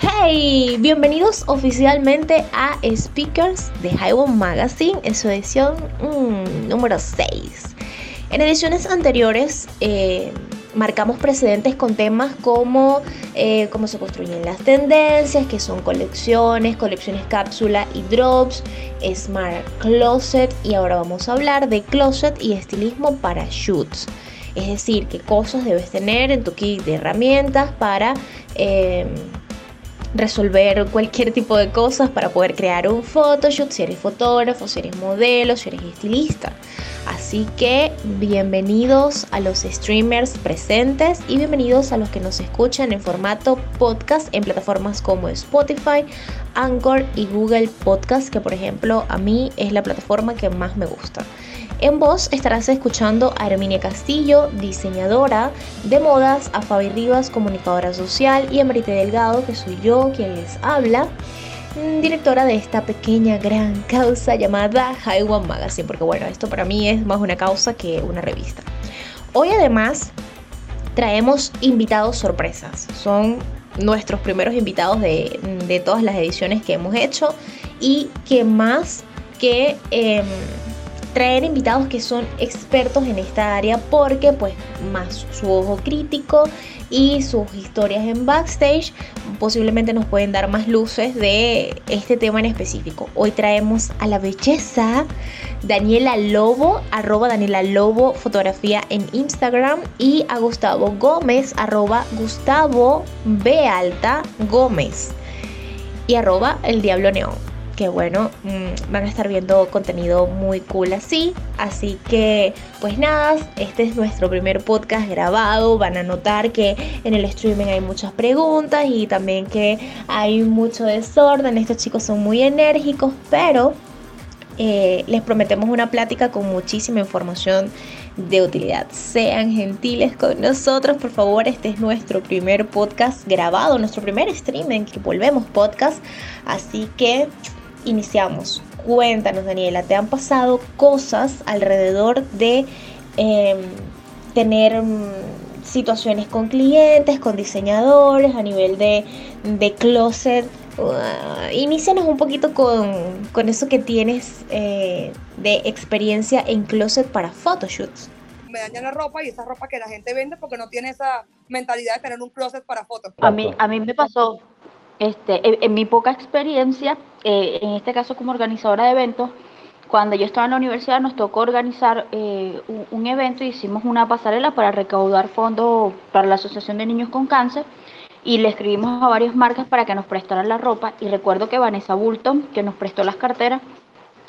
Hey, bienvenidos oficialmente a Speakers de Highway Magazine en su edición mm, número 6. En ediciones anteriores eh, marcamos precedentes con temas como eh, cómo se construyen las tendencias, que son colecciones, colecciones cápsula y drops, Smart Closet y ahora vamos a hablar de closet y estilismo para shoots. Es decir, qué cosas debes tener en tu kit de herramientas para... Eh, resolver cualquier tipo de cosas para poder crear un photoshoot, si eres fotógrafo, si eres modelo, si eres estilista. Así que bienvenidos a los streamers presentes y bienvenidos a los que nos escuchan en formato podcast en plataformas como Spotify, Anchor y Google Podcast, que por ejemplo a mí es la plataforma que más me gusta. En voz estarás escuchando a Herminia Castillo, diseñadora de modas, a Fabi Rivas, comunicadora social, y a Marite Delgado, que soy yo quien les habla, mm, directora de esta pequeña gran causa llamada Highway Magazine, porque bueno, esto para mí es más una causa que una revista. Hoy además traemos invitados sorpresas, son nuestros primeros invitados de, de todas las ediciones que hemos hecho y que más que... Em, traer invitados que son expertos en esta área porque pues más su ojo crítico y sus historias en backstage posiblemente nos pueden dar más luces de este tema en específico. Hoy traemos a la belleza Daniela Lobo, arroba Daniela Lobo fotografía en Instagram y a Gustavo Gómez, arroba Gustavo B Gómez y arroba el Diablo Neón que bueno, mm, van a estar viendo contenido muy cool así. Así que pues nada, este es nuestro primer podcast grabado. Van a notar que en el streaming hay muchas preguntas y también que hay mucho desorden. Estos chicos son muy enérgicos, pero eh, les prometemos una plática con muchísima información de utilidad. Sean gentiles con nosotros, por favor. Este es nuestro primer podcast grabado, nuestro primer streaming que volvemos podcast. Así que iniciamos. Cuéntanos, Daniela, ¿te han pasado cosas alrededor de em, tener mm, situaciones con clientes, con diseñadores, a nivel de, de closet? Uh, inicianos un poquito con, con eso que tienes eh, de experiencia en closet para photoshoots me dañan la ropa y esa ropa que la gente vende porque no tiene esa mentalidad de tener un closet para fotos. A mí, a mí me pasó, este, en, mi poca experiencia, eh, en este caso como organizadora de eventos, cuando yo estaba en la universidad nos tocó organizar eh, un, evento y hicimos una pasarela para recaudar fondos para la Asociación de Niños con Cáncer y le escribimos a varias marcas para que nos prestaran la ropa. Y recuerdo que Vanessa Bulton, que nos prestó las carteras,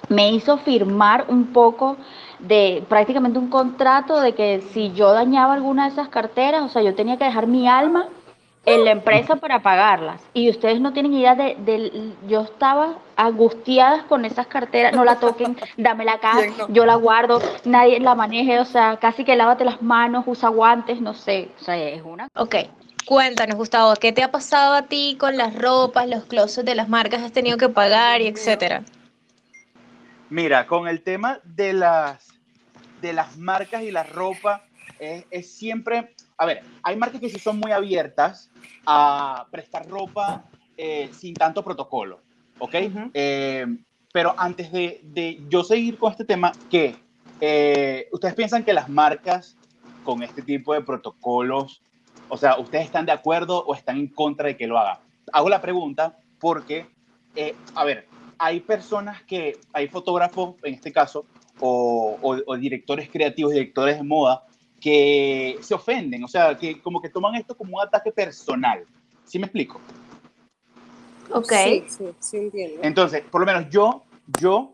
me hizo firmar un poco de prácticamente un contrato de que si yo dañaba alguna de esas carteras, o sea, yo tenía que dejar mi alma en la empresa para pagarlas. Y ustedes no tienen idea de, yo estaba angustiada con esas carteras, no la toquen, dame la acá, yo la guardo, nadie la maneje, o sea, casi que lávate las manos, usa guantes, no sé, o sea, es una... Ok, cuéntanos Gustavo, ¿qué te ha pasado a ti con las ropas, los closets de las marcas, has tenido que pagar y etcétera? Mira, con el tema de las, de las marcas y la ropa, es, es siempre a ver, hay marcas que sí son muy abiertas a prestar ropa eh, sin tanto protocolo, ¿ok? Eh, pero antes de, de, yo seguir con este tema, ¿qué? Eh, ¿Ustedes piensan que las marcas con este tipo de protocolos, o sea, ¿ustedes están de acuerdo o están en contra de que lo hagan? Hago la pregunta porque, a ver, hay personas que, hay fotógrafos en este caso, o, o directores creativos, directores de moda, que se ofenden, o sea, que como que toman esto como un ataque personal. ¿Sí me explico? Ok. Sí, sí, sí entiendo. Entonces, por lo menos yo, yo,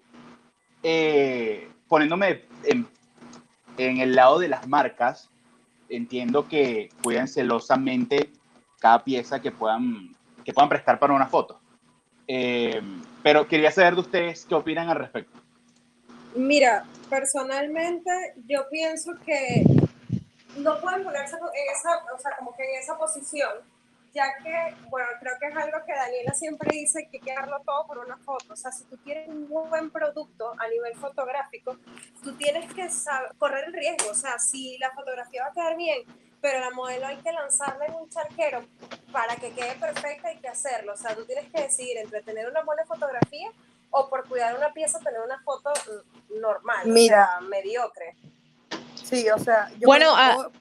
eh, poniéndome en, en, el lado de las marcas, entiendo que cuidan celosamente cada pieza que puedan, que puedan prestar para una foto. Eh, pero quería saber de ustedes qué opinan al respecto. Mira, personalmente yo pienso que no pueden ponerse en esa, o sea, como que en esa posición, ya que, bueno, creo que es algo que Daniela siempre dice que hay que darlo todo por una foto. O sea, si tú tienes un buen producto a nivel fotográfico, tú tienes que saber, correr el riesgo. O sea, si la fotografía va a quedar bien, pero la modelo hay que lanzarla en un charquero para que quede perfecta, hay que hacerlo. O sea, tú tienes que decidir entre tener una buena fotografía o por cuidar una pieza tener una foto mm, normal, Mira. o sea, mediocre. Sí, o sea, yo Bueno, ah, puedo-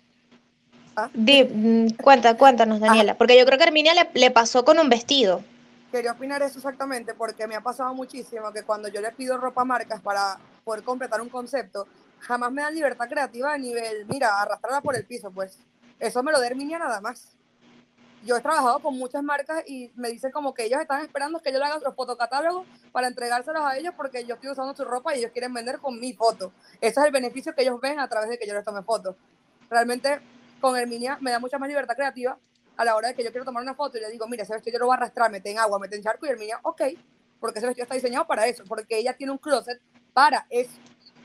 Di, mm, cuenta, cuéntanos, Daniela, porque yo creo que a Herminia le, le pasó con un vestido. quería opinar eso exactamente porque me ha pasado muchísimo que cuando yo le pido ropa a marcas para poder completar un concepto, jamás me dan libertad creativa a nivel, mira, arrastrarla por el piso, pues. Eso me lo da Herminia nada más. Yo he trabajado con muchas marcas y me dicen como que ellos están esperando que yo le haga los fotocatálogos para entregárselos a ellos porque yo estoy usando su ropa y ellos quieren vender con mi foto. Ese es el beneficio que ellos ven a través de que yo les tome fotos. Realmente con Herminia me da mucha más libertad creativa a la hora de que yo quiero tomar una foto y le digo, mira, ese vestido yo lo voy a arrastrar, mete en agua, mete en charco y Herminia, ok, porque ese vestido está diseñado para eso, porque ella tiene un closet para eso.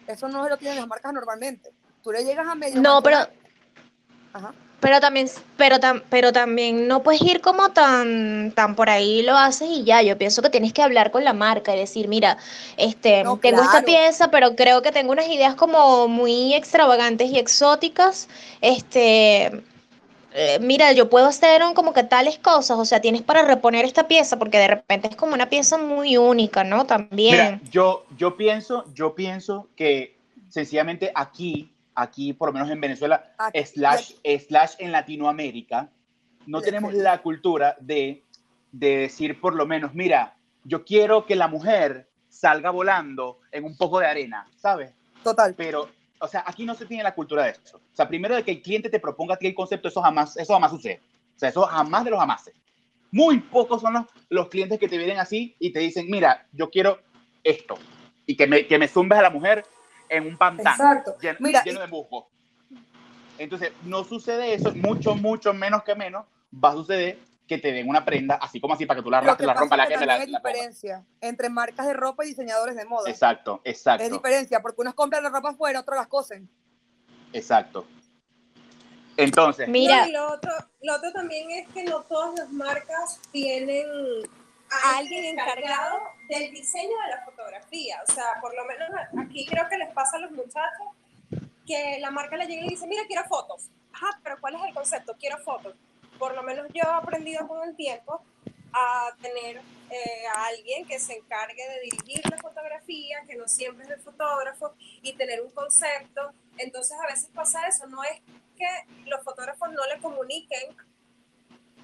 Eso no se lo tienen las marcas normalmente. Tú le llegas a medio No, pero, Ajá. pero también, pero, tam- pero también no puedes ir como tan, tan por ahí lo haces y ya. Yo pienso que tienes que hablar con la marca y decir, mira, este, No, tengo esta pieza, pero creo que tengo unas ideas como muy extravagantes y exóticas. Este, eh, mira, yo puedo hacer un- como que tales cosas, o sea, tienes para reponer esta pieza, porque de repente es como una pieza muy única, ¿no? También. Mira, yo, yo pienso, yo pienso que sencillamente aquí, aquí por lo menos en Venezuela, Aquí- slash, slash en Latinoamérica, no tenemos la cultura de, de decir por lo menos, mira, yo quiero que la mujer salga volando en un poco de arena, ¿sabes? Total. Pero, o sea, aquí no se tiene la cultura de eso. O sea, primero de que el cliente te proponga a ti el concepto, eso jamás, eso jamás sucede. O sea, eso jamás de los jamases. Muy pocos son los, los clientes que te vienen así y te dicen, mira, yo quiero esto. Y que me, que me zumbes a la mujer en un pantano Exacto. lleno, Mira, lleno de musgo. Entonces, no sucede eso, mucho, mucho menos que menos va a suceder que te den una prenda, así como así, para que tú la arrastres, que la rompas, la es que quemes, la, la diferencia entre marcas de ropa y diseñadores de moda. Exacto, Es exacto, diferencia, porque unos compran la ropa afuera, otros las cosen. exacto. Entonces, Mira, No, y lo otro, lo otro también es que no todas las marcas tienen a alguien encargado del diseño de la fotografía. O sea, por lo menos aquí creo que les pasa a los muchachos que la marca le llega y dice, mira, quiero fotos. Ajá, pero ¿cuál es el concepto? Quiero fotos. Por lo menos yo he aprendido con el tiempo a tener eh, a alguien que se encargue de dirigir la fotografía, que no siempre es el fotógrafo, y tener un concepto. Entonces a veces pasa eso, no es que los fotógrafos no le comuniquen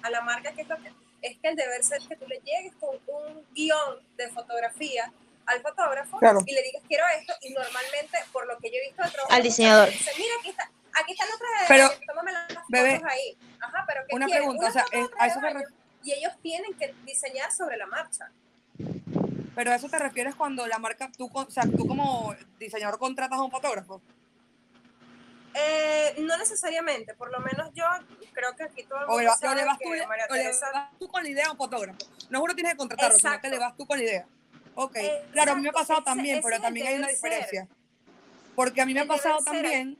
a la marca que es lo que es que el deber ser que tú le llegues con un guion de fotografía al fotógrafo Claro. y le digas quiero esto y normalmente por lo que yo he visto de trabajo Al diseñador. dice mira aquí está aquí está la otra Pero, tómame las fotos bebé, ahí ajá pero ¿qué Una quieres? pregunta, o sea, foto es- de a eso se baño. ref- y ellos tienen que diseñar sobre la marcha Pero a eso te refieres cuando la marca, tú, con- o sea, tú como diseñador contratas a un fotógrafo. Eh, no necesariamente, por lo menos yo creo que aquí todo el O mundo le, vas- o sabe le vas que tú, le- María o le vas tú con la idea a un fotógrafo. No uno tienes que contratarlo, sino que Exacto. le vas tú con la idea. Ok, Exacto, claro, a mí me ha pasado también, pero también hay una ser. diferencia. Porque a mí me ha pasado también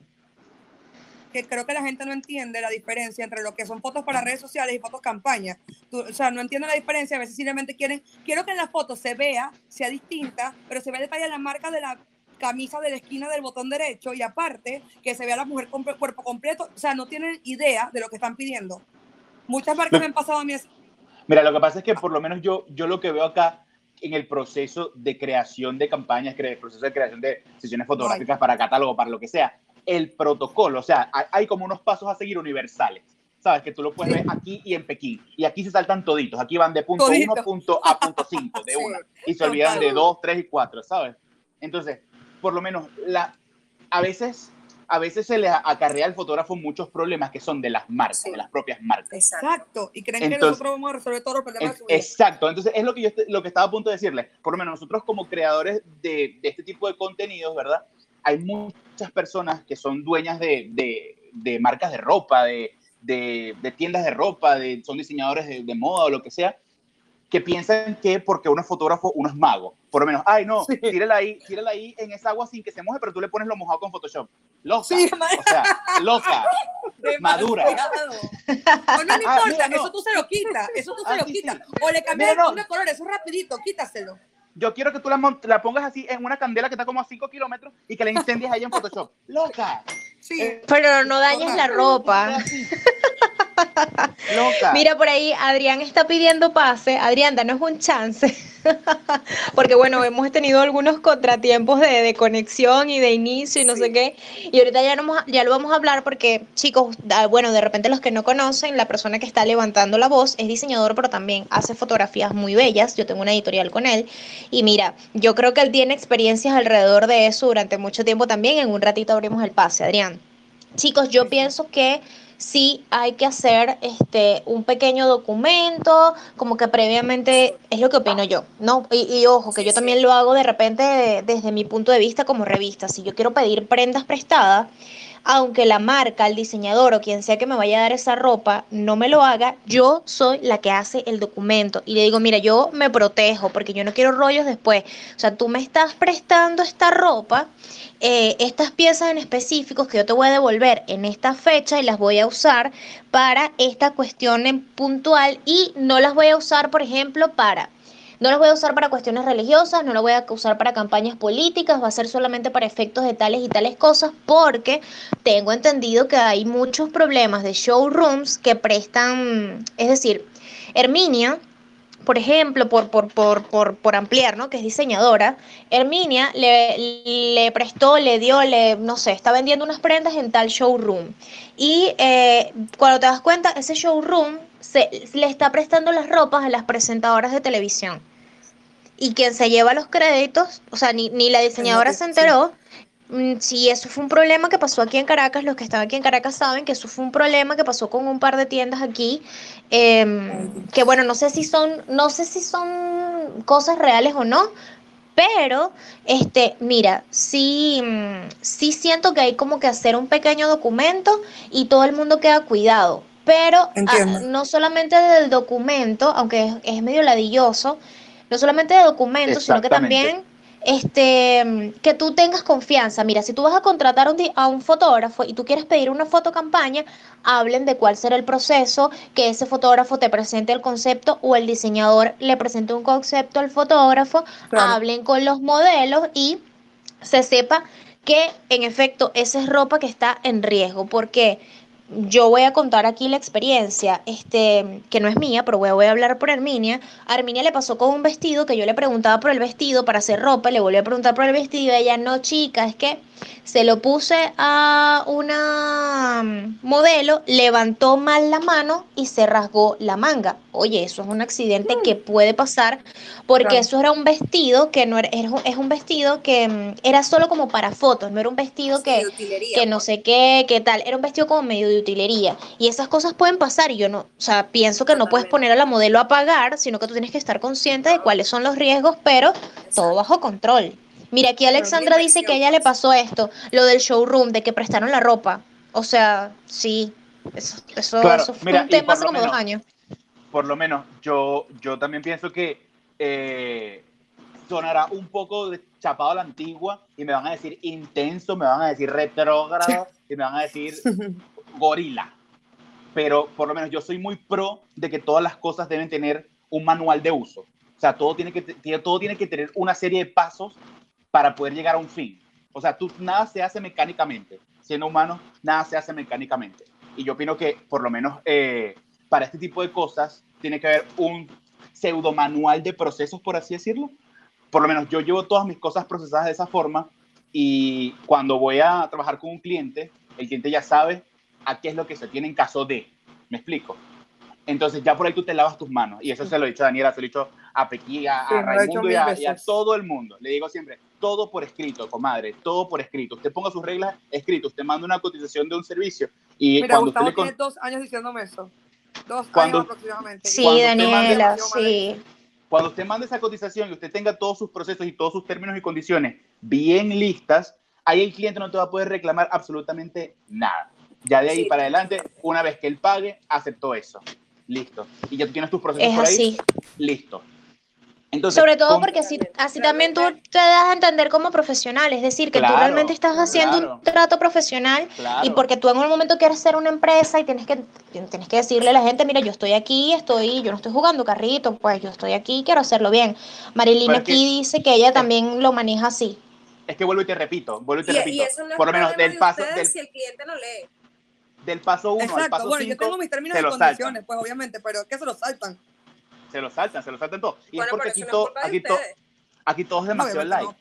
que creo que la gente no entiende la diferencia entre lo que son fotos para redes sociales y fotos campaña. Tú- o sea, no entienden la diferencia, a veces simplemente quieren, quiero que en la foto se vea, sea distinta, pero se vea el detalle de la marca de la camisa de la esquina del botón derecho y aparte que se vea la mujer con cuerpo completo, o sea, no tienen idea de lo que están pidiendo. Muchas marcas me han pasado a mí así. Mira, lo que pasa es que por lo menos yo, yo lo que veo acá en el proceso de creación de campañas, el proceso de creación de sesiones fotográficas para catálogo, para lo que sea, el protocolo, o sea, hay, como unos pasos a seguir universales. Sabes que tú lo puedes ver aquí y en Pekín. Y aquí se saltan toditos. Aquí van de punto Todito. 1 punto a punto 5 de Sí, una. Y se olvidan total. de 2, 3 y 4, ¿sabes? Entonces, por lo menos, la, a veces a veces se le acarrea al fotógrafo muchos problemas que son de las marcas, Sí. de las propias marcas. Exacto. Y creen que nosotros vamos a resolver todos los problemas de Es- su vida. exacto, entonces es lo que yo lo que estaba a punto de decirle. Por lo menos nosotros como creadores de, de este tipo de contenidos, ¿verdad? Hay muchas personas que son dueñas de, de- de marcas de ropa, de, de- de tiendas de ropa, de, son diseñadores de, de moda o lo que sea, que piensan que porque uno es fotógrafo, uno es mago. Por lo menos, ay, no, Sí. tírala ahí, tírala ahí en esa agua sin que se moje, pero tú le pones lo mojado con Photoshop. Loca. Sí, O sea, loca. madura. Demasiado. No, no, no Ah, importa, mira, no. eso tú se lo quitas, eso tú se Ah, lo sí, quitas. sí. O le cambias Mira, no. el color, eso rapidito, quítaselo. Yo quiero que tú la, la pongas así en una candela que está como a 5 kilómetros y que la incendies ahí en Photoshop. ¡Loca! Sí. Pero no dañes la ropa. Loca. Mira, por ahí Adrián está pidiendo pase. Adrián, danos un chance. Porque bueno, hemos tenido algunos contratiempos de, de conexión y de inicio y no sé qué. Y ahorita ya, no, ya lo vamos a hablar porque, chicos, bueno, de repente los que no conocen, la persona que está levantando la voz es diseñador, pero también hace fotografías muy bellas. Yo tengo una editorial con él. Y mira, yo creo que él tiene experiencias alrededor de eso durante mucho tiempo también. En un ratito abrimos el pase, Adrián. Chicos, yo pienso que sí hay que hacer este un pequeño documento, como que previamente es lo que opino yo, ¿no? Y, y ojo, que yo también lo hago de repente de- desde mi punto de vista como revista. Si yo quiero pedir prendas prestadas, aunque la marca, el diseñador o quien sea que me vaya a dar esa ropa no me lo haga, yo soy la que hace el documento. Y le digo, mira, yo me protejo porque yo no quiero rollos después. O sea, tú me estás prestando esta ropa, eh, estas piezas en específicos que yo te voy a devolver en esta fecha y las voy a usar para esta cuestión en puntual y no las voy a usar, por ejemplo, para no las voy a usar para cuestiones religiosas, no las voy a usar para campañas políticas, va a ser solamente para efectos de tales y tales cosas, porque tengo entendido que hay muchos problemas de showrooms que prestan, es decir, Herminia, por ejemplo, por, por, por, por, por ampliar, ¿no? Que es diseñadora, Herminia le, le prestó, le dio, le, no sé, está vendiendo unas prendas en tal showroom. Y eh, cuando te das cuenta, ese showroom se, le está prestando las ropas a las presentadoras de televisión. Y quien se lleva los créditos, o sea, ni, ni la diseñadora se enteró. Mm, Sí, eso fue un problema que pasó aquí en Caracas. Los que están aquí en Caracas saben que eso fue un problema que pasó con un par de tiendas aquí. em, que bueno, no sé si son, no sé si son cosas reales o no, pero este, mira, sí, mm, sí siento que hay como que hacer un pequeño documento y todo el mundo queda cuidado. Pero ah, no solamente del documento, aunque es, es medio ladilloso, no solamente de documento, sino que también este, que tú tengas confianza. Mira, si tú vas a contratar a un, di- a un fotógrafo y tú quieres pedir una fotocampaña, hablen de cuál será el proceso, que ese fotógrafo te presente el concepto o el diseñador le presente un concepto al fotógrafo, Claro. hablen con los modelos y se sepa que en efecto esa es ropa que está en riesgo, porque yo voy a contar aquí la experiencia, este, que no es mía, pero voy a, voy a hablar por Herminia. A Herminia le pasó con un vestido que yo le preguntaba por el vestido para hacer ropa, le volví a preguntar por el vestido y ella, no, chica, es que se lo puse a una mm, modelo, levantó mal la mano y se rasgó la manga. Oye, eso es un accidente que puede pasar porque Claro. eso era un vestido que no era, es un vestido que mm, era solo como para fotos, no era un vestido que, que no pues. sé qué, qué tal, era un vestido como medio de utilería y esas cosas pueden pasar y yo no, o sea, pienso que no puedes poner a la modelo a pagar, sino que tú tienes que estar consciente de cuáles son los riesgos, pero todo bajo control. Mira, aquí Alexandra dice que a ella le pasó esto, lo del showroom, de que prestaron la ropa. O sea, sí, eso, eso, Claro, eso fue mira, un tema hace como dos años. por lo menos yo, yo también pienso que eh, sonará un poco de chapado a la antigua y me van a decir intenso, me van a decir retrógrado y me van a decir gorila. Pero por lo menos yo soy muy pro de que todas las cosas deben tener un manual de uso. O sea, todo tiene que, todo tiene que tener una serie de pasos para poder llegar a un fin. O sea, tú, nada se hace mecánicamente. Siendo humano, nada se hace mecánicamente. Y yo opino que, por lo menos, eh, para este tipo de cosas, tiene que haber un pseudo manual de procesos, por así decirlo. Por lo menos yo llevo todas mis cosas procesadas de esa forma y cuando voy a trabajar con un cliente, el cliente ya sabe a qué es lo que se tiene en caso de. ¿Me explico? Entonces ya por ahí tú te lavas tus manos. Y eso se lo he dicho a Daniela, se lo he dicho a Pequi, a, Sí, a he Raimundo y a, y a todo el mundo. Le digo siempre, todo por escrito, comadre, todo por escrito. Usted ponga sus reglas escritas, usted manda una cotización de un servicio y Mira, cuando usted Gustavo le con- tiene dos años diciéndome eso. Dos Cuando- años aproximadamente. Sí, cuando usted mande- Daniela, sí. Cuando usted mande esa cotización y usted tenga todos sus procesos y todos sus términos y condiciones bien listas, ahí el cliente no te va a poder reclamar absolutamente nada. Ya de ahí Sí. para adelante, una vez que él pague, aceptó eso. Listo. Y ya tú tienes tus procesos Es por ahí. así. Listo. Entonces, Sobre todo porque así, así también tú te das a entender como profesional, es decir, que tú Claro, realmente estás haciendo claro. un trato profesional Claro. y porque tú en un momento quieres ser una empresa y tienes que, tienes que decirle a la gente, mira, yo estoy aquí, estoy, yo no estoy jugando carrito, pues yo estoy aquí, quiero hacerlo bien. Marilyn Pero es que- aquí dice que ella también lo maneja así. es que vuelvo y te repito, vuelvo y te Y, y repito. eso no es por lo menos del de paso, del, si el cliente no lee. Del paso 1 al paso bueno, yo 5, tengo mis términos se y condiciones, saltan. pues obviamente, pero es que se lo saltan. Se lo saltan, se lo saltan todo. Y Bueno, es porque pero aquí, no todo, aquí, to- ustedes. aquí todo es demasiado Obviamente light.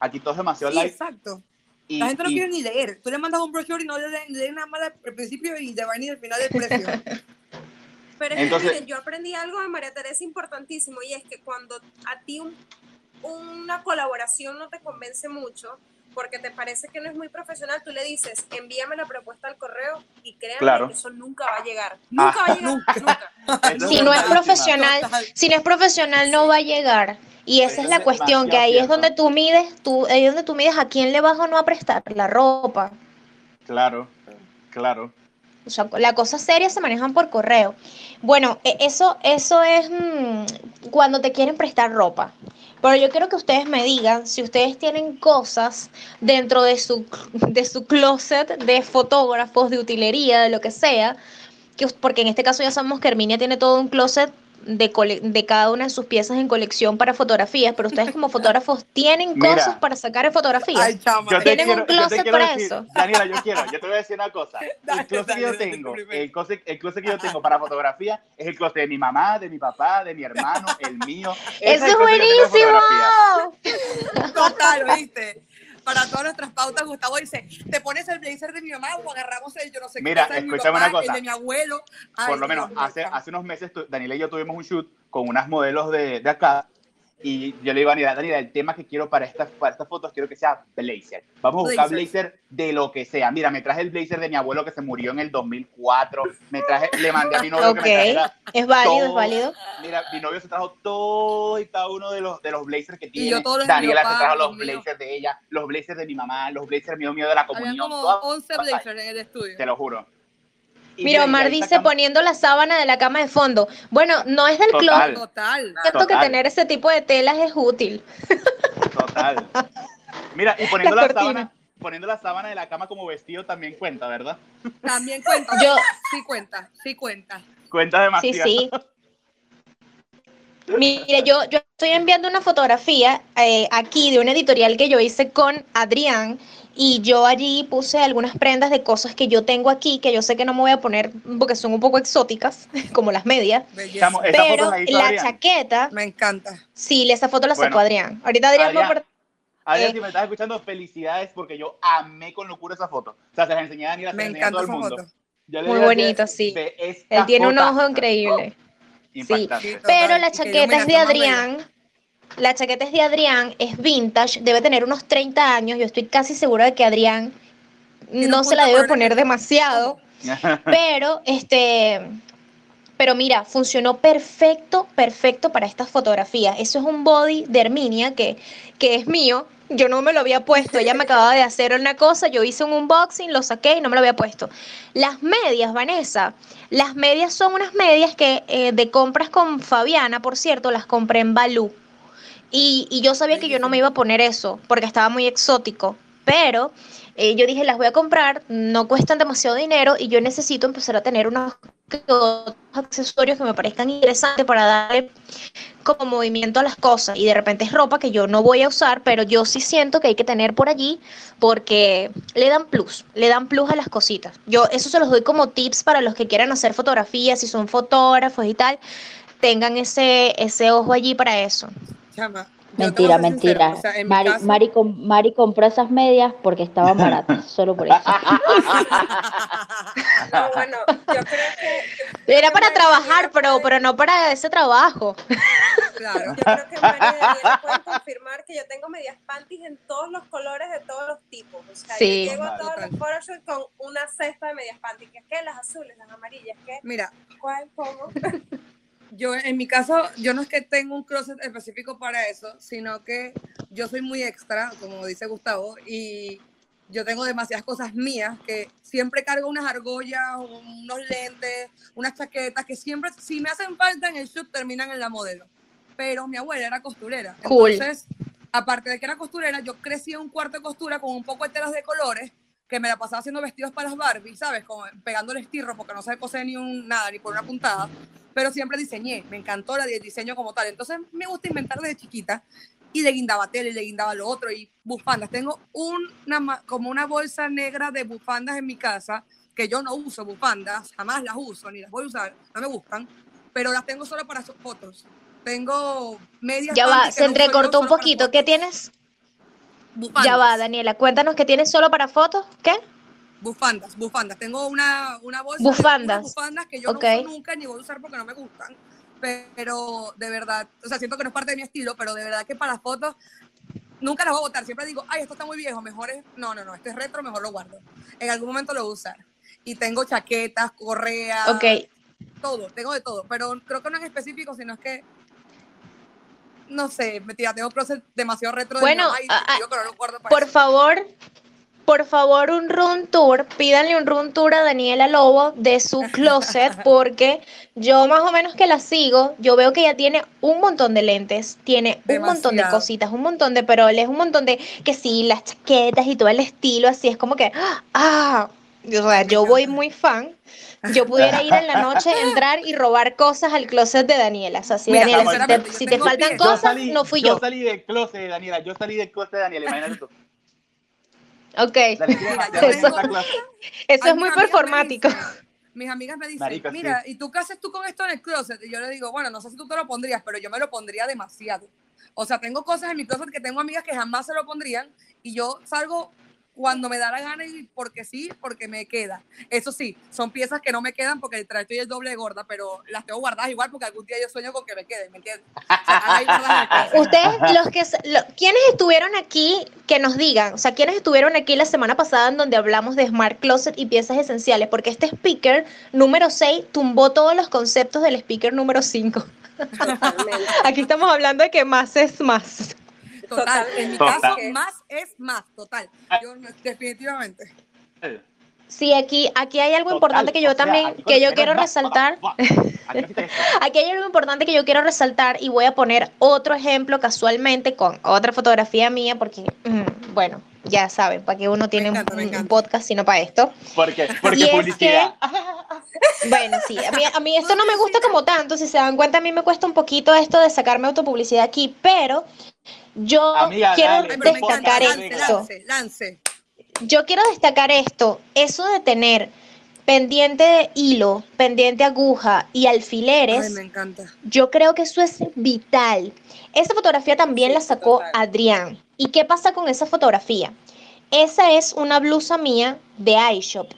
Aquí todo es demasiado Sí, light. exacto. Y, La gente no y- quiere ni leer. Tú le mandas un brochure y no le leen, nada más al principio y te va a venir al final del precio. Pero es Entonces- que yo aprendí algo de María Teresa importantísimo y es que cuando a ti un- una colaboración no te convence mucho porque te parece que no es muy profesional, tú le dices, envíame la propuesta al correo y créanme Claro. que eso nunca va a llegar. Nunca va a llegar, nunca. Eso Si no es profesional, Total. si no es profesional no va a llegar. Y esa es la es cuestión, que ahí es donde tú mides, tú, ahí es donde tú mides a quién le vas o no a prestar la ropa. Claro, claro. O sea, la cosa seria se manejan por correo. Bueno, e- eso, eso es mm, cuando te quieren prestar ropa. Pero yo quiero que ustedes me digan si ustedes tienen cosas dentro de su, de su closet de fotógrafos, de utilería, de lo que sea. Que, porque en este caso ya sabemos que Herminia tiene todo un closet de, cole- de cada una de sus piezas en colección para fotografías. Pero ustedes como fotógrafos tienen Mira. cosas para sacar fotografías. Ay, chama. ¿Tienen quiero, un closet para decir, eso? Daniela, yo quiero, yo te voy a decir una cosa. Dale, El closet que yo dale, dale, tengo, el closet, el closet que yo tengo para fotografía es el closet de mi mamá, de mi papá, de mi hermano, el mío. Ese ¡Eso es buenísimo! Total, ¿viste? Para todas nuestras pautas, Gustavo dice, te pones el blazer de mi mamá o agarramos el yo no sé qué. Mira, cosa de mi escúchame una cosa. El de mi abuelo. Ay, Por lo menos hace, hace unos meses Daniela y yo tuvimos un shoot con unas modelos de, de acá y yo le digo a Daniela, Daniela, el tema que quiero para estas, para estas fotos quiero que sea blazer. Vamos a buscar blazer de lo que sea. Mira, me traje el blazer de mi abuelo que se murió en el 2004. Me traje, le mandé a mi novio Ok, que me trajera es válido, es todo. válido. Mira, mi novio se trajo todo y cada uno de los, de los blazers que tiene. yo todos los de mi Daniela se trajo los blazers de ella, los blazers de mi mamá, los blazers mío mío de la Habían comunión. como todas- 11 todas ahí, blazers en el estudio. Te lo juro. Mira, Omar dice poniendo la sábana de la cama de fondo. Bueno, no es del Total. closet. Total. Siento que Total. tener ese tipo de telas es útil. Total. Mira, y poniendo La sábana, poniendo la sábana de la cama como vestido también cuenta, ¿verdad? También cuenta. Yo- Sí cuenta, sí cuenta. Cuenta Sí, demasiado. sí. Mire, yo, yo estoy enviando una fotografía eh, aquí de una editorial que yo hice con Adrián y yo allí puse algunas prendas de cosas que yo tengo aquí que yo sé que no me voy a poner porque son un poco exóticas, como las medias, foto pero la chaqueta, Me encanta. sí, esa foto la sacó Bueno, Adrián. Ahorita Adrián Adrián, Adrián, Eh. si me estás escuchando, felicidades porque yo amé con locura esa foto. O sea, se las enseñé a Daniela, se las enseñé a todo el mundo. Muy bonito, sí. "Ve esta Él tiene un foto". ojo increíble. Impactante. Sí. Pero la chaqueta es de. Adrián. La chaqueta es de Adrián, es vintage, debe tener unos 30 años. Yo estoy casi segura de que Adrián no se la debe poner demasiado. Pero, este, pero mira, funcionó perfecto, perfecto para estas fotografías. Eso es un body de Herminia que, que es mío. Yo no me lo había puesto. Ella me acababa de hacer una cosa. Yo hice un unboxing, lo saqué y no me lo había puesto. Las medias, Vanessa. Las medias son unas medias que eh, de compras con Fabiana, por cierto, las compré en Balú. Y, y yo sabía que yo no me iba a poner eso porque estaba muy exótico. Pero eh, yo dije, las voy a comprar, no cuestan demasiado dinero y yo necesito empezar a tener unos accesorios que me parezcan interesantes para darle como movimiento a las cosas. Y de repente es ropa que yo no voy a usar, pero yo sí siento que hay que tener por allí porque le dan plus, le dan plus a las cositas. Yo eso se los doy como tips para los que quieran hacer fotografías, si son fotógrafos y tal, tengan ese, ese ojo allí para eso. Chama, Mentira, mentira. o sea, Mari, caso- Mari, com- Mari compró esas medias porque estaban baratas, solo por eso. No, bueno, yo creo que. Era para trabajar, pero, pero no para ese trabajo. Claro. Yo creo que María Daniela confirmar que yo tengo medias panties en todos los colores de todos los tipos. O sea, Sí. yo llego a todos Total. los photoshoots con una cesta de medias panties. que es que Las azules, las amarillas, ¿qué? Mira, ¿Cuál? ¿Cómo? Yo en mi caso, yo no es que tengo un closet específico para eso, sino que yo soy muy extra, como dice Gustavo, y yo tengo demasiadas cosas mías que siempre cargo unas argollas, unos lentes, unas chaquetas que siempre, si me hacen falta en el shoot, terminan en la modelo. Pero mi abuela era costurera. Cool. Entonces, aparte de que era costurera, yo crecí en un cuarto de costura con un poco de telas de colores que me la pasaba haciendo vestidos para las Barbie, ¿sabes? Como pegándole estirro porque no sé coser ni un nada, ni por una puntada. Pero siempre diseñé, me encantó la, el diseño como tal. Entonces me gusta inventar desde chiquita. y le guindaba tele, y le guindaba lo otro, y bufandas. Tengo una, como una bolsa negra de bufandas en mi casa, que yo no uso bufandas, jamás las uso, ni las voy a usar, no me gustan, pero las tengo solo para sus fotos. Tengo medias. Ya va, se entrecortó un poquito. ¿Qué tienes? Bufandas. Ya va, Daniela, cuéntanos qué tienes solo para fotos. ¿Qué? Bufandas, bufandas. Tengo una, una bolsa Bufandas. de bufandas que yo Ok. no uso nunca ni voy a usar porque no me gustan. Pero de verdad, o sea, siento que no es parte de mi estilo, pero de verdad que para fotos nunca las voy a botar. Siempre digo, ay, esto está muy viejo, mejor es. No, no, no, esto es retro, mejor lo guardo. En algún momento lo voy a usar. Y tengo chaquetas, correas, Ok. todo, tengo de todo. Pero creo que no en específico, sino es que. No sé, mentira, tengo closet demasiado retro de mi Bueno, mamá y ah, ah, digo no lo guardo para Por eso. favor, por favor, un room tour. Pídanle un room tour a Daniela Lobo de su closet, porque yo más o menos que la sigo, yo veo que ella tiene un montón de lentes, tiene un montón de cositas, un montón de peroles, un montón de que sí, las chaquetas y todo el estilo, así es como que, ah, o sea, yo voy muy fan. Yo pudiera ir en la noche, entrar y robar cosas al closet de Daniela. O sea, si, Mira, Daniela, si te, yo si te faltan cosas, no fui yo. salí del closet, Daniela. Yo salí del closet, Daniela. Imagínate tú. Ok. Mira, yo. Eso Ay, es muy performático. mis amigas me dicen, Marica, sí. mira, ¿y tú qué haces tú con esto en el closet? Y yo le digo, bueno, no sé si tú te lo pondrías, pero yo me lo pondría demasiado. O sea, tengo cosas en mi closet que tengo amigas que jamás se lo pondrían y yo salgo cuando me da la gana y porque sí, porque me queda. Eso sí, son piezas que no me quedan porque el estoy el doble de gorda, pero las tengo guardadas igual porque algún día yo sueño con que me queden, ¿me entiendes? O sea. Ustedes, los que, lo- ¿quiénes estuvieron aquí? Que nos digan, o sea, ¿quiénes estuvieron aquí la semana pasada en donde hablamos de Smart Closet y piezas esenciales? Porque este speaker número 6 tumbó todos los conceptos del speaker número 5. Totalmente. Aquí estamos hablando de que más es más. Total, en mi Total. caso, más es más, total. Yo, definitivamente. Sí, aquí, aquí hay algo Total, importante que yo también, que yo quiero resaltar. Aquí hay algo importante que yo quiero resaltar y voy a poner otro ejemplo casualmente con otra fotografía mía porque, mm, bueno, ya saben, para que uno tiene un- encanta, podcast sino para esto. Porque, porque Y es publicidad. Bueno, sí, a mí, a mí esto no me gusta como tanto, si se dan cuenta, a mí me cuesta un poquito esto de sacarme autopublicidad aquí, pero yo Amiga, quiero dale, destacar lance, esto. lance, lance. Yo quiero destacar esto, eso de tener pendiente de hilo, pendiente aguja y alfileres. Ay, me encanta. Yo creo que eso es vital. Esa fotografía también Sí, la sacó total. Adrián. ¿Y qué pasa con esa fotografía? Esa es una blusa mía de iShop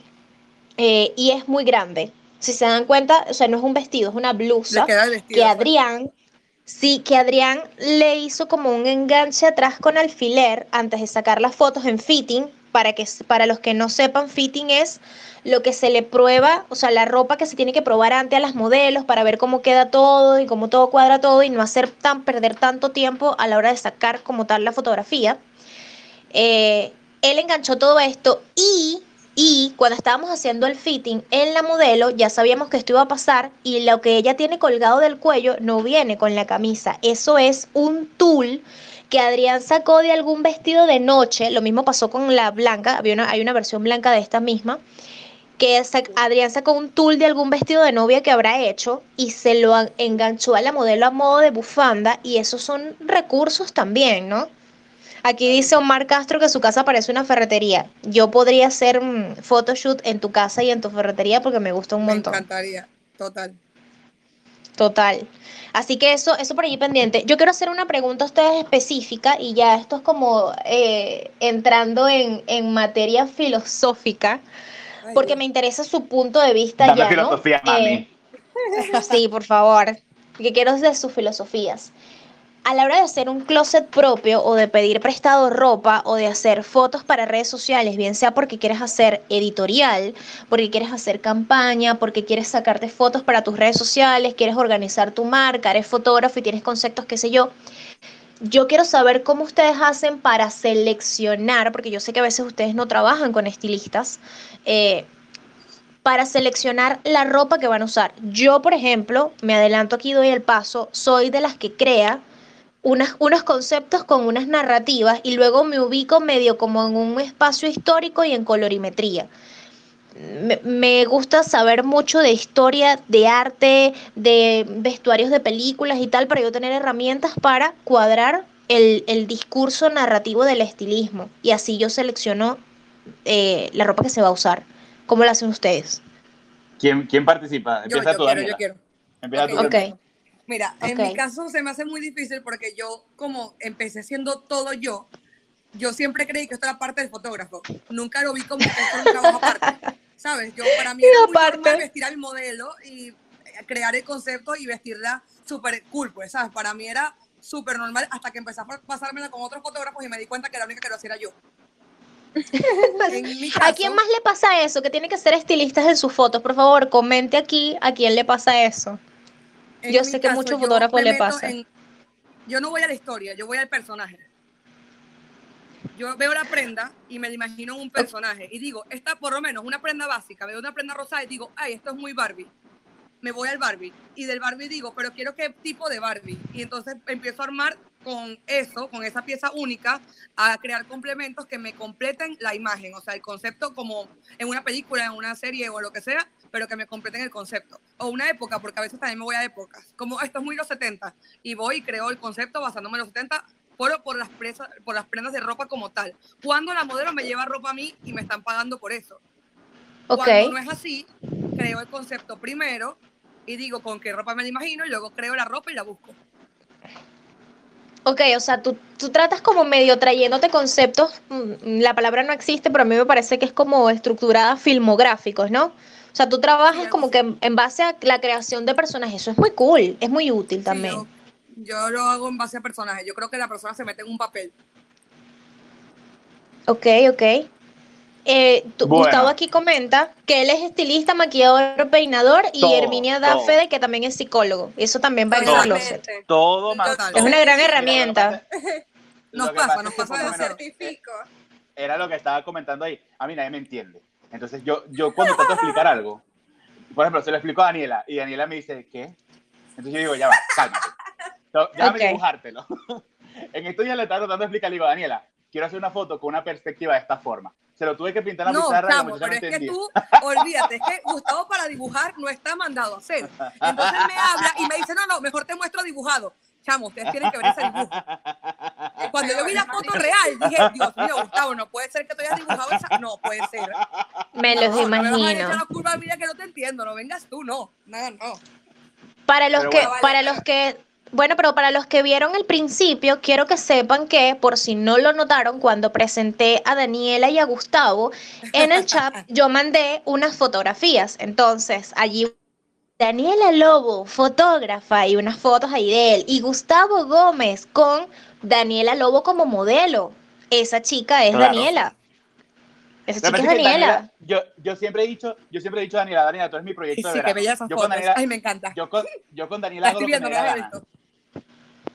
eh, y es muy grande. Si se dan cuenta, o sea, no es un vestido, es una blusa queda el vestido. que pues. Adrián, sí, que Adrián le hizo como un enganche atrás con alfiler antes de sacar las fotos en fitting. Para, que, para los que no sepan, fitting es lo que se le prueba, o sea, la ropa que se tiene que probar antes a las modelos para ver cómo queda todo y cómo todo cuadra todo y no hacer tan, perder tanto tiempo a la hora de sacar como tal la fotografía. Eh, él enganchó todo esto y, y cuando estábamos haciendo el fitting en la modelo, ya sabíamos que esto iba a pasar y lo que ella tiene colgado del cuello no viene con la camisa. Eso es un tul que Adrián sacó de algún vestido de noche. Lo mismo pasó con la blanca, había una, hay una versión blanca de esta misma que Adrián sacó un tul de algún vestido de novia que habrá hecho y se lo enganchó a la modelo a modo de bufanda y esos son recursos también, ¿no? Aquí dice Omar Castro que su casa parece una ferretería. Yo podría hacer un photoshoot en tu casa y en tu ferretería porque me gusta un Me montón. encantaría, total. Total. Así que eso, eso por allí pendiente. Yo quiero hacer una pregunta a ustedes específica y ya esto es como eh, entrando en, en materia filosófica, Ay, porque Dios. me interesa su punto de vista Dame ya, ¿no? filosofía, mami. Eh, sí, por favor, que quiero de sus filosofías. A la hora de hacer un closet propio o de pedir prestado ropa o de hacer fotos para redes sociales, bien sea porque quieres hacer editorial, porque quieres hacer campaña, porque quieres sacarte fotos para tus redes sociales, quieres organizar tu marca, eres fotógrafo y tienes conceptos, qué sé yo. Yo quiero saber cómo ustedes hacen para seleccionar, porque yo sé que a veces ustedes no trabajan con estilistas, eh, para seleccionar la ropa que van a usar. Yo, por ejemplo, me adelanto aquí, doy el paso, soy de las que crea unas, unos conceptos con unas narrativas y luego me ubico medio como en un espacio histórico y en colorimetría. Me, me gusta saber mucho de historia, de arte, de vestuarios de películas y tal, para yo tener herramientas para cuadrar el, el discurso narrativo del estilismo y así yo selecciono eh, la ropa que se va a usar. ¿Cómo lo hacen ustedes? ¿Quién, quién participa? Yo, Empieza yo tú, quiero, Daniela. yo quiero. Empieza Ok. tú. Ok. Mira, en Ok. mi caso se me hace muy difícil porque yo, como empecé siendo todo yo, yo siempre creí que esto era parte del fotógrafo. Nunca lo vi como que esto era un trabajo aparte. ¿Sabes? Yo, para mí era muy normal vestir al modelo y eh, crear el concepto y vestirla súper cool, pues, ¿sabes? Para mí era súper normal hasta que empecé a pasármela con otros fotógrafos y me di cuenta que la única que lo hacía era yo. En mi ¿A quién caso- más le pasa eso? Que tiene que ser estilistas en sus fotos. Por favor, comente aquí a quién le pasa eso. Yo sé que fotógrafos me le pasa. en- yo no voy a la historia, yo voy al personaje. Yo veo la prenda y me la imagino un personaje y digo, esta por lo menos una prenda básica, veo una prenda rosada y digo, ay, esto es muy Barbie. Me voy al Barbie y del Barbie digo, pero quiero qué tipo de Barbie. Y entonces empiezo a armar con eso, con esa pieza única, a crear complementos que me completen la imagen, o sea, el concepto como en una película, en una serie o lo que sea, pero que me completen el concepto. O una época, porque a veces también me voy a épocas, como esto es muy los 70, y voy y creo el concepto basándome en los 70 por, por, las presas, por las prendas de ropa como tal. Cuando la modelo me lleva ropa a mí y me están pagando por eso. Ok. Cuando no es así, creo el concepto primero y digo con qué ropa me la imagino y luego creo la ropa y la busco. Ok, o sea, tú, tú tratas como medio trayéndote conceptos, mm, la palabra no existe, pero a mí me parece que es como estructurada filmográficos, ¿no? O sea, tú trabajas como que en, base a la creación de personajes, eso es muy cool, es muy útil Sí, también. yo, yo lo hago en base a personajes. Yo creo que la persona se mete en un papel. Ok, ok. Eh, tú- Bueno. Gustavo aquí comenta que él es estilista, maquillador, peinador y Todo, Herminia da todo. fe de que también es psicólogo. Eso también va en el closet. Todo más. Es una gran herramienta. pasa- Nos pasa, nos pasa certifico. era lo que estaba comentando ahí. A mí nadie me entiende. Entonces yo, yo cuando trato de explicar algo, por ejemplo, se lo explico a Daniela y Daniela me dice, ¿qué? Entonces yo digo, ya va, cálmate. So, déjame Ok. dibujártelo. en esto ya le estaba tratando de explicar, le digo, Daniela, quiero hacer una foto con una perspectiva de esta forma. Se lo tuve que pintar en la No, pizarra la chamo, muchacha pero no es que tú, olvídate, es que Gustavo para dibujar no está mandado a hacer. Entonces me habla y me dice, no, no, mejor te muestro dibujado. Chamo, ustedes tienen que ver ese dibujo. Cuando yo vi la foto real, dije, Dios mío, Gustavo, no puede ser que tú hayas dibujado esa. No puede ser. Me los No, no me vas a imagino. la a mí de que no te entiendo, no vengas tú, no. No, no. Para los Pero que, bueno. para los que, bueno, pero para los que vieron el principio, quiero que sepan que, por si no lo notaron, cuando presenté a Daniela y a Gustavo, en el chat yo mandé unas fotografías. Entonces, allí Daniela Lobo, fotógrafa, y unas fotos ahí de él. Y Gustavo Gómez con Daniela Lobo como modelo. Esa chica es Claro. Daniela. Esa que chica es que Daniela. yo, yo siempre he dicho, yo siempre he dicho a Daniela, Daniela, tú eres mi Sí, proyecto de sí, verano. qué bella esa yo foto. con Daniela, Ay, me encanta. yo con, yo con Daniela La hago lo que me la gana.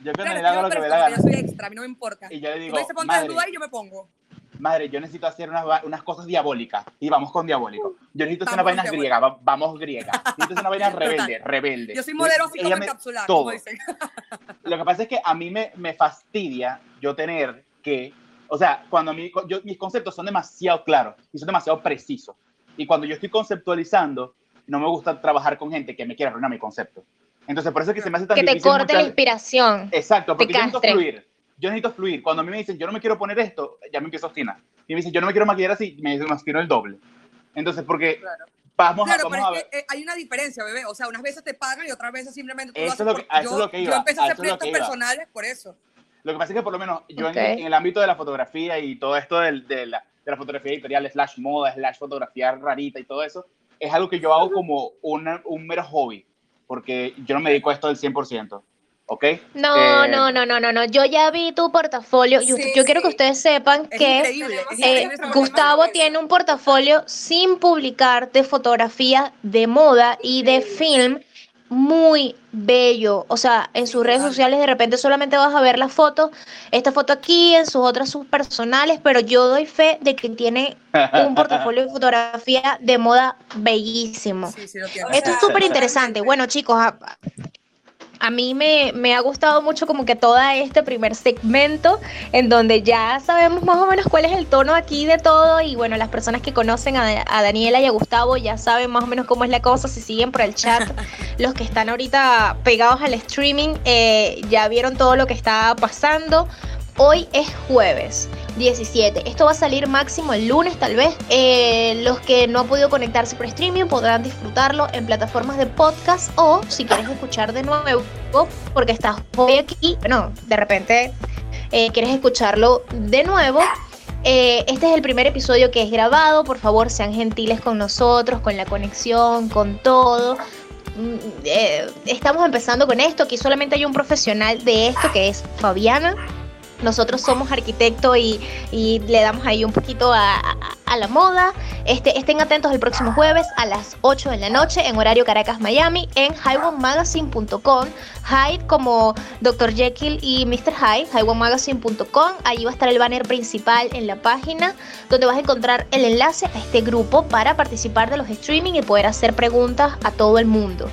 Yo con Claro, Daniela hago lo que me porque gana. yo soy extra, a mí no me importa. Y yo le digo, desnuda madre, y yo me pongo. madre, yo necesito hacer unas, unas cosas diabólicas. Y vamos con diabólico. Yo necesito hacer unas vainas griegas, va- vamos griegas. Necesito hacer una vaina rebelde, rebelde. Yo soy modelo así como encapsulada, todo. como dicen. Lo que pasa es que a mí me, me fastidia yo tener que, o sea, cuando mi, yo, mis conceptos son demasiado claros y son demasiado precisos. Y cuando yo estoy conceptualizando, no me gusta trabajar con gente que me quiera arruinar mi concepto. Entonces, por eso es que se me hace tan Que te difícil corte la muchas- inspiración. Exacto, porque yo necesito fluir. Yo necesito fluir. Cuando a mí me dicen, yo no me quiero poner esto, ya me empiezo a obstinar. Y me dicen, yo no me quiero maquillar así, me me obstino el doble. Entonces, porque Claro. vamos, Claro, a, vamos pero a es ver. que eh, hay una diferencia, bebé. O sea, unas veces te pagan y otras veces simplemente tú lo Eso haces es lo que- a eso yo, es lo que yo iba, empecé a hacer proyectos iba. personales por eso. Lo que pasa es que por lo menos yo en- Ok. en, el ámbito de la fotografía y todo esto del- de, la, de la fotografía editorial, slash moda, slash fotografía rarita y todo eso, es algo que yo hago como una- un mero hobby, porque yo no me dedico a esto del 100%. ¿Ok? No, Eh, no, no, no, no, no. Yo ya vi tu portafolio. Yo, Sí, quiero que ustedes sepan Es que increíble. Eh, increíble ese Gustavo tiene un portafolio sin publicar de fotografía de moda y de film muy bello. O sea, en sus redes sociales de repente solamente vas a ver las fotos, esta foto aquí, en sus otras sus personales, pero yo doy fe de que tiene un portafolio de fotografía de moda bellísimo. Sí, sí, Esto es súper interesante. Bueno, chicos, a- mí me, me, ha gustado mucho como que todo este primer segmento en donde ya sabemos más o menos cuál es el tono aquí de todo y bueno, las personas que conocen a, a Daniela y a Gustavo ya saben más o menos cómo es la cosa, si siguen por el chat, los que están ahorita pegados al streaming eh, ya vieron todo lo que está pasando. Hoy es jueves 17. Esto va a salir máximo el lunes tal vez. Eh, los que no han podido conectarse por streaming podrán disfrutarlo en plataformas de podcast o si quieres escuchar de nuevo porque estás hoy aquí, bueno, de repente eh, quieres escucharlo de nuevo. Eh, este es el primer episodio que es grabado. Por favor, sean gentiles con nosotros, con la conexión, con todo. Mm, estamos empezando con esto. Aquí solamente hay un profesional de esto que es Fabiana nosotros somos arquitectos y, le damos ahí un poquito a, la moda. Este, estén atentos el próximo jueves a las 8 de la noche en horario Caracas, Miami, en highwayMagazine.com. Hyde como Dr. Jekyll y Mr. Hyde, highwayMagazine.com. Ahí va a estar el banner principal en la página donde vas a encontrar el enlace a este grupo para participar de los streaming y poder hacer preguntas a todo el mundo.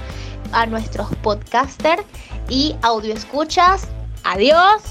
A nuestros podcasters y audio escuchas. Adiós.